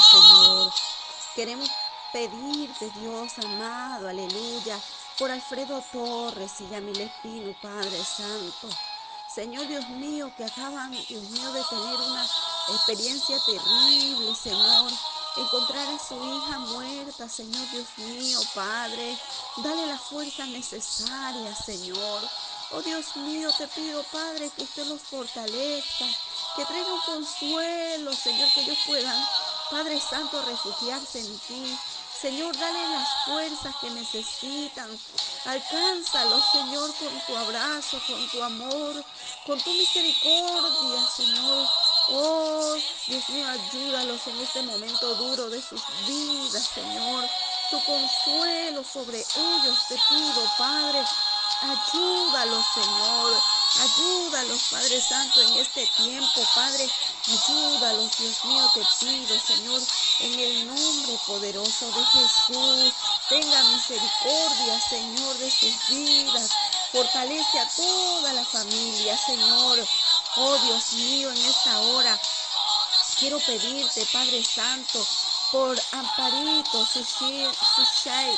Señor. Queremos pedirte, Dios amado, aleluya, por Alfredo Torres y Yamil Espino, Padre Santo. Señor Dios mío, que acaban, Dios mío, de tener una experiencia terrible, Señor. Encontrar a su hija muerta, Señor Dios mío, Padre. Dale la fuerza necesaria, Señor. Oh Dios mío, te pido, Padre, que usted los fortalezca, que traiga un consuelo, Señor, que ellos puedan, Padre Santo, refugiarse en ti. Señor, dale las fuerzas que necesitan. Alcánzalos, Señor, con tu abrazo, con tu amor, con tu misericordia, Señor. Oh, Dios mío, ayúdalos en este momento duro de sus vidas, Señor. Tu consuelo sobre ellos te pido, Padre. Ayúdalos, Señor. Ayúdalos, Padre Santo, en este tiempo, Padre. Ayúdalos, Dios mío, te pido, Señor, en el nombre poderoso de Jesús. Tenga misericordia, Señor, de sus vidas. Fortalece a toda la familia, Señor. Oh Dios mío, en esta hora quiero pedirte, Padre Santo, por Amparito, Sushay,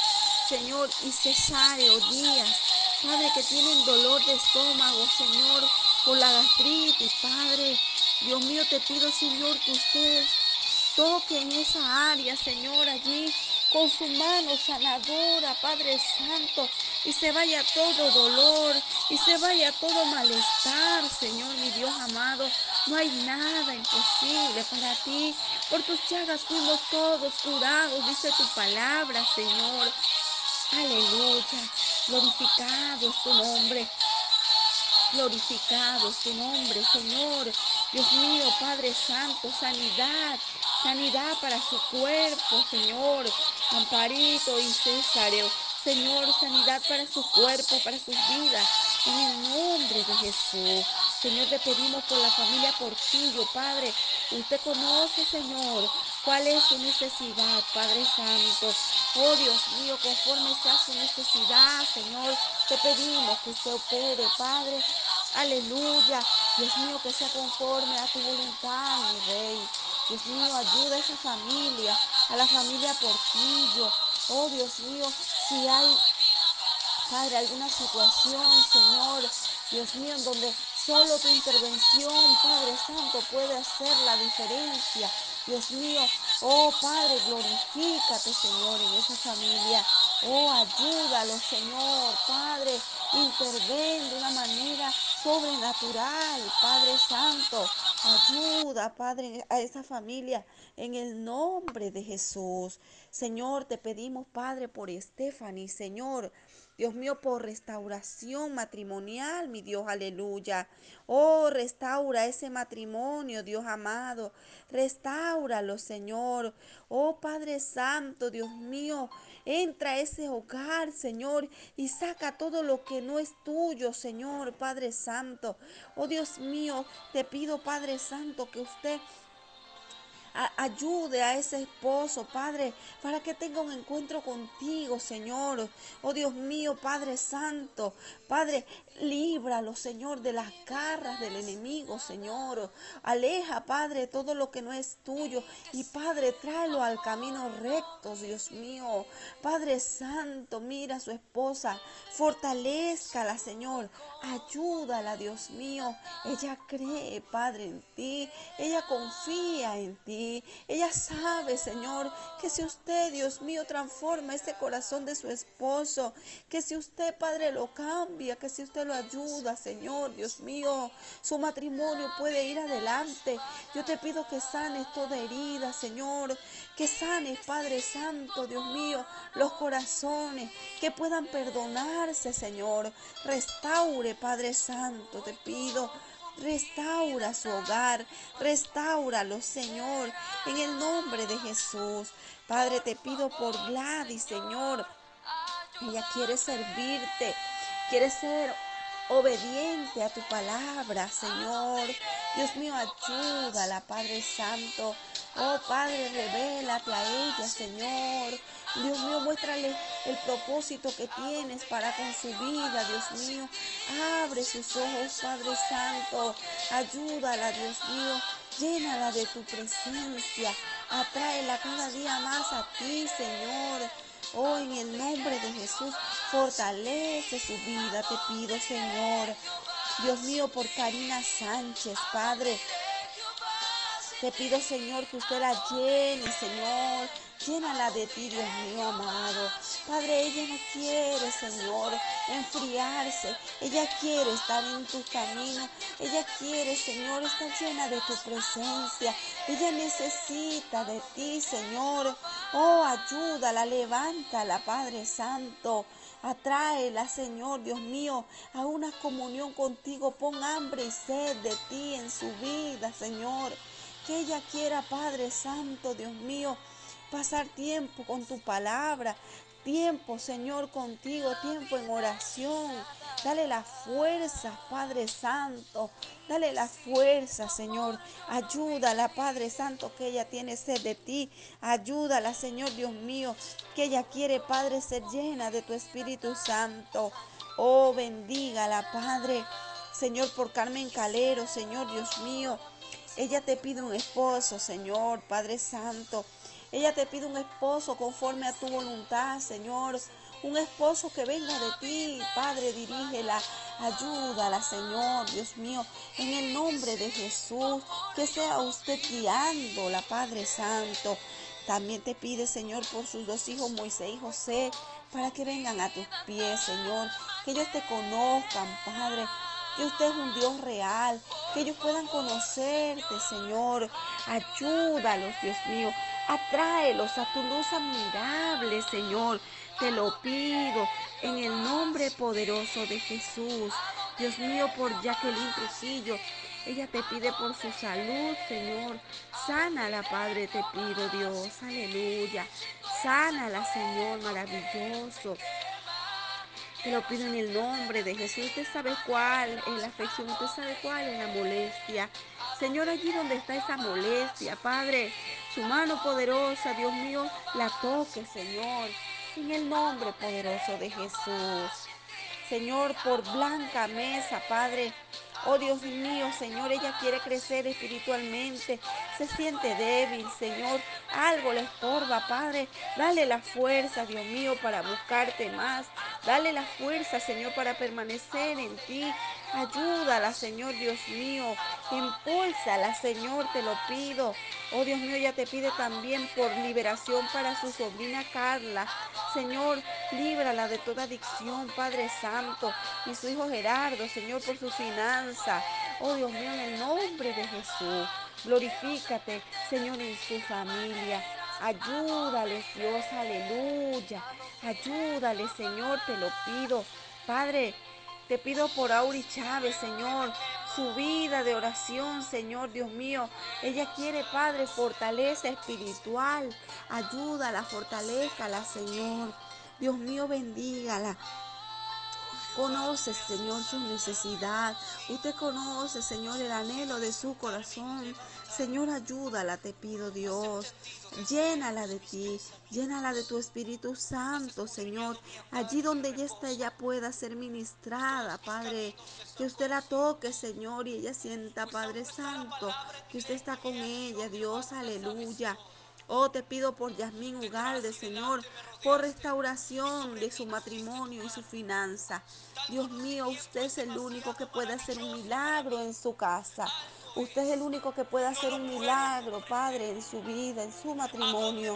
Señor, y Cesario Díaz. Padre, que tienen dolor de estómago, Señor, por la gastritis, Padre. Dios mío, te pido, Señor, que usted toque en esa área, Señor, allí con su mano sanadora, Padre Santo, y se vaya todo dolor, y se vaya todo malestar, Señor, mi Dios amado. No hay nada imposible para ti. Por tus llagas fuimos todos curados, dice tu palabra, Señor. Aleluya. Glorificado es tu nombre. Glorificado tu nombre, Señor. Dios mío, Padre Santo, sanidad, sanidad para su cuerpo, Señor. Amparito y Césareo. Señor, sanidad para su cuerpo, para sus vidas. En el nombre de Jesús. Señor, te pedimos por la familia Portillo, Padre. Usted conoce, Señor, cuál es su necesidad, Padre Santo. Oh Dios mío, conforme sea su necesidad, Señor, te pedimos que usted opere, Padre. Aleluya. Dios mío, que sea conforme a tu voluntad, mi Rey. Dios mío, ayuda a esa familia, a la familia Portillo. Oh Dios mío, si hay, Padre, alguna situación, Señor, Dios mío, en donde solo tu intervención, Padre Santo, puede hacer la diferencia. Dios mío, oh Padre, glorifícate, Señor, en esa familia. Oh, ayúdalo, Señor, Padre, interven de una manera sobrenatural, Padre Santo. Ayuda, Padre, a esa familia en el nombre de Jesús. Señor, te pedimos, Padre, por Stephanie, Señor. Dios mío, por restauración matrimonial, mi Dios, aleluya. Oh, restaura ese matrimonio, Dios amado. Restauralo, Señor. Oh, Padre Santo, Dios mío, entra a ese hogar, Señor, y saca todo lo que no es tuyo, Señor, Padre Santo. Oh, Dios mío, te pido, Padre Santo, que usted ayude a ese esposo, Padre, para que tenga un encuentro contigo, Señor. Oh Dios mío, Padre Santo, Padre, líbralo, Señor, de las garras del enemigo, Señor. Aleja, Padre, todo lo que no es tuyo. Y Padre, tráelo al camino recto, Dios mío. Padre Santo, mira a su esposa. Fortalezcala, Señor. Ayúdala, Dios mío. Ella cree, Padre, en ti. Ella confía en ti. Ella sabe, Señor, que si usted, Dios mío, transforma este corazón de su esposo, que si usted, Padre, lo cambia, que si usted lo ayuda, Señor, Dios mío, su matrimonio puede ir adelante. Yo te pido que sanes toda herida, Señor, que sanes, Padre Santo, Dios mío, los corazones, que puedan perdonarse, Señor. Restaure, Padre Santo, te pido. Restaura su hogar, restauralo, Señor, en el nombre de Jesús. Padre, te pido por Gladys, Señor. Ella quiere servirte, quiere ser obediente a tu palabra, Señor. Dios mío, ayúdala, Padre Santo. Oh Padre, revélate a ella, Señor. Dios mío, muéstrale el propósito que tienes para con su vida, Dios mío. Abre sus ojos, Padre Santo. Ayúdala, Dios mío. Llénala de tu presencia. Atráela cada día más a ti, Señor. Oh, en el nombre de Jesús, fortalece su vida, te pido, Señor. Dios mío, por Karina Sánchez, Padre. Te pido, Señor, que usted la llene, Señor. Llénala de ti, Dios mío amado. Padre, ella no quiere, Señor, enfriarse. Ella quiere estar en tu camino. Ella quiere, Señor, estar llena de tu presencia. Ella necesita de ti, Señor. Oh, ayúdala, levántala, Padre Santo. Atráela, Señor, Dios mío, a una comunión contigo. Pon hambre y sed de ti en su vida, Señor. Que ella quiera, Padre Santo, Dios mío, pasar tiempo con tu palabra, tiempo, Señor, contigo, tiempo en oración. Dale la fuerza, Padre Santo. Dale la fuerza, Señor. Ayúdala, Padre Santo, que ella tiene sed de ti. Ayúdala, Señor Dios mío, que ella quiere, Padre, ser llena de tu Espíritu Santo. Oh, bendígala, Padre. Señor, por Carmen Calero, Señor Dios mío. Ella te pide un esposo, Señor, Padre Santo. Ella te pide un esposo conforme a tu voluntad, Señor. Un esposo que venga de ti, Padre, dirígela, ayúdala, Señor, Dios mío, en el nombre de Jesús, que sea usted guiándola, Padre Santo. También te pide, Señor, por sus dos hijos, Moisés y José, para que vengan a tus pies, Señor, que ellos te conozcan, Padre, que usted es un Dios real, que ellos puedan conocerte, Señor. Ayúdalos, Dios mío. Atráelos a tu luz admirable, Señor. Te lo pido en el nombre poderoso de Jesús. Dios mío, por Jacqueline Trujillo. Ella te pide por su salud, Señor. Sánala, Padre, te pido, Dios. Aleluya. Sánala, Señor, maravilloso. Te lo pido en el nombre de Jesús. Usted sabe cuál es la afección, usted sabe cuál es la molestia. Señor, allí donde está esa molestia, Padre, su mano poderosa, Dios mío, la toque, Señor, en el nombre poderoso de Jesús. Señor, por blanca mesa, Padre, Oh Dios mío, Señor, ella quiere crecer espiritualmente, se siente débil, Señor, algo le estorba, Padre. Dale la fuerza, Dios mío, para buscarte más. Dale la fuerza, Señor, para permanecer en ti. Ayúdala, Señor, Dios mío. Impúlsala, Señor, te lo pido. Oh Dios mío, ella te pide también por liberación para su sobrina Carla. Señor, líbrala de toda adicción, Padre Santo. Y su hijo Gerardo, Señor, por su finanzas Oh Dios mío, en el nombre de Jesús, glorifícate, Señor, en su familia. Ayúdale, Dios, aleluya. Ayúdale, Señor, te lo pido. Padre, te pido por Auri Chávez, Señor, su vida de oración, Señor Dios mío. Ella quiere, Padre, fortaleza espiritual. Ayúdala, fortalezcala, Señor. Dios mío, bendígala. Conoce, Señor, su necesidad. Usted conoce, Señor, el anhelo de su corazón. Señor, ayúdala, te pido, Dios. Llénala de ti, llénala de tu Espíritu Santo, Señor. Allí donde ella está, ella pueda ser ministrada, Padre. Que usted la toque, Señor, y ella sienta, Padre Santo, que usted está con ella, Dios, aleluya. Oh, te pido por Yasmín Ugalde, Señor, por restauración de su matrimonio y su finanza. Dios mío, usted es el único que puede hacer un milagro en su casa. Usted es el único que puede hacer un milagro, Padre, en su vida, en su matrimonio.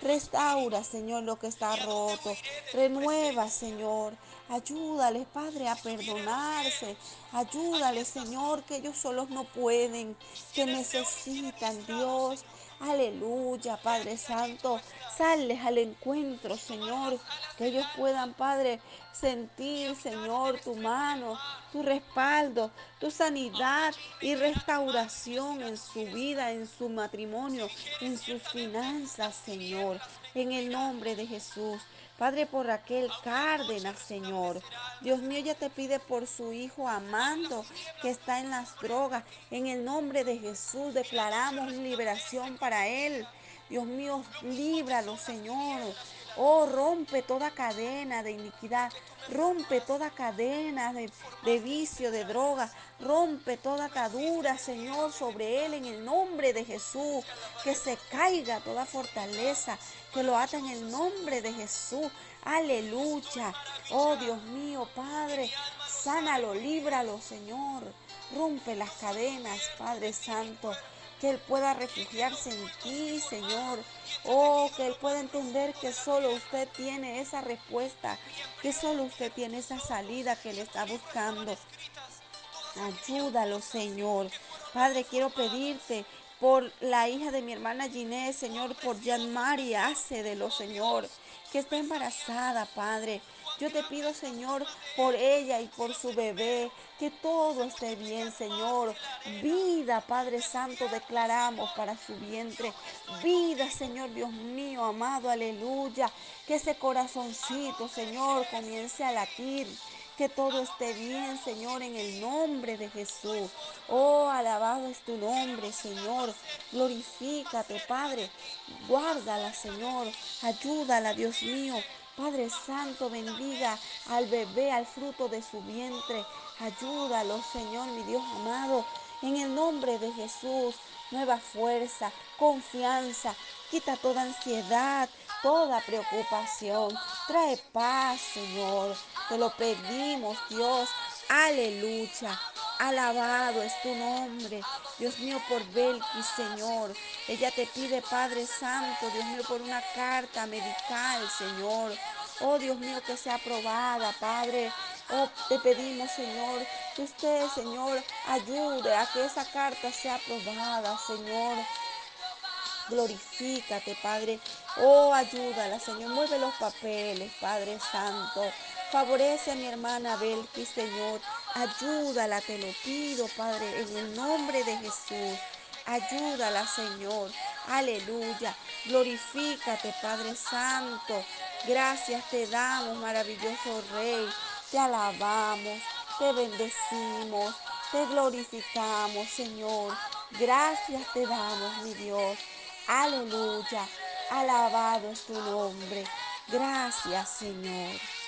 Restaura, Señor, lo que está roto. Renueva, Señor. Ayúdale, Padre, a perdonarse. Ayúdale, Señor, que ellos solos no pueden, que necesitan, Dios. Aleluya, Padre Santo. Sales al encuentro, Señor. Que ellos puedan, Padre, sentir, Señor, tu mano, tu respaldo, tu sanidad y restauración en su vida, en su matrimonio, en sus finanzas, Señor. En el nombre de Jesús. Padre, por Raquel Cárdenas, Señor. Dios mío, ya te pide por su hijo amando que está en las drogas. En el nombre de Jesús declaramos liberación para él. Dios mío, líbralo, Señor. Oh, rompe toda cadena de iniquidad, rompe toda cadena de, de vicio, de droga, rompe toda atadura, Señor, sobre él en el nombre de Jesús. Que se caiga toda fortaleza, que lo ata en el nombre de Jesús. Aleluya. Oh Dios mío, Padre, sánalo, líbralo, Señor. Rompe las cadenas, Padre Santo que Él pueda refugiarse en ti, Señor. Oh, que Él pueda entender que solo usted tiene esa respuesta, que solo usted tiene esa salida que Él está buscando. Ayúdalo, Señor. Padre, quiero pedirte por la hija de mi hermana Ginés, Señor, por Jean María, hace de lo, Señor, que está embarazada, Padre. Yo te pido, Señor, por ella y por su bebé, que todo esté bien, Señor. Vida, Padre Santo, declaramos para su vientre. Vida, Señor Dios mío, amado, aleluya. Que ese corazoncito, Señor, comience a latir que todo esté bien, Señor, en el nombre de Jesús. Oh, alabado es tu nombre, Señor. Glorifícate, Padre. Guárdala, Señor. Ayúdala, Dios mío. Padre Santo, bendiga al bebé, al fruto de su vientre. Ayúdalo, Señor, mi Dios amado. En el nombre de Jesús, nueva fuerza, confianza. Quita toda ansiedad, toda preocupación. Trae paz, Señor. Te lo pedimos, Dios. Aleluya. Alabado es tu nombre, Dios mío, por Belki, Señor. Ella te pide, Padre Santo, Dios mío, por una carta medical, Señor. Oh, Dios mío, que sea aprobada, Padre. Oh, te pedimos, Señor, que usted, Señor, ayude a que esa carta sea aprobada, Señor. Glorifícate, Padre. Oh, ayúdala, Señor. Mueve los papeles, Padre Santo. Favorece a mi hermana Belki, Señor. Ayúdala, te lo pido, Padre, en el nombre de Jesús. Ayúdala, Señor. Aleluya. Glorifícate, Padre Santo. Gracias te damos, maravilloso Rey. Te alabamos, te bendecimos, te glorificamos, Señor. Gracias te damos, mi Dios. Aleluya. Alabado es tu nombre. Gracias, Señor.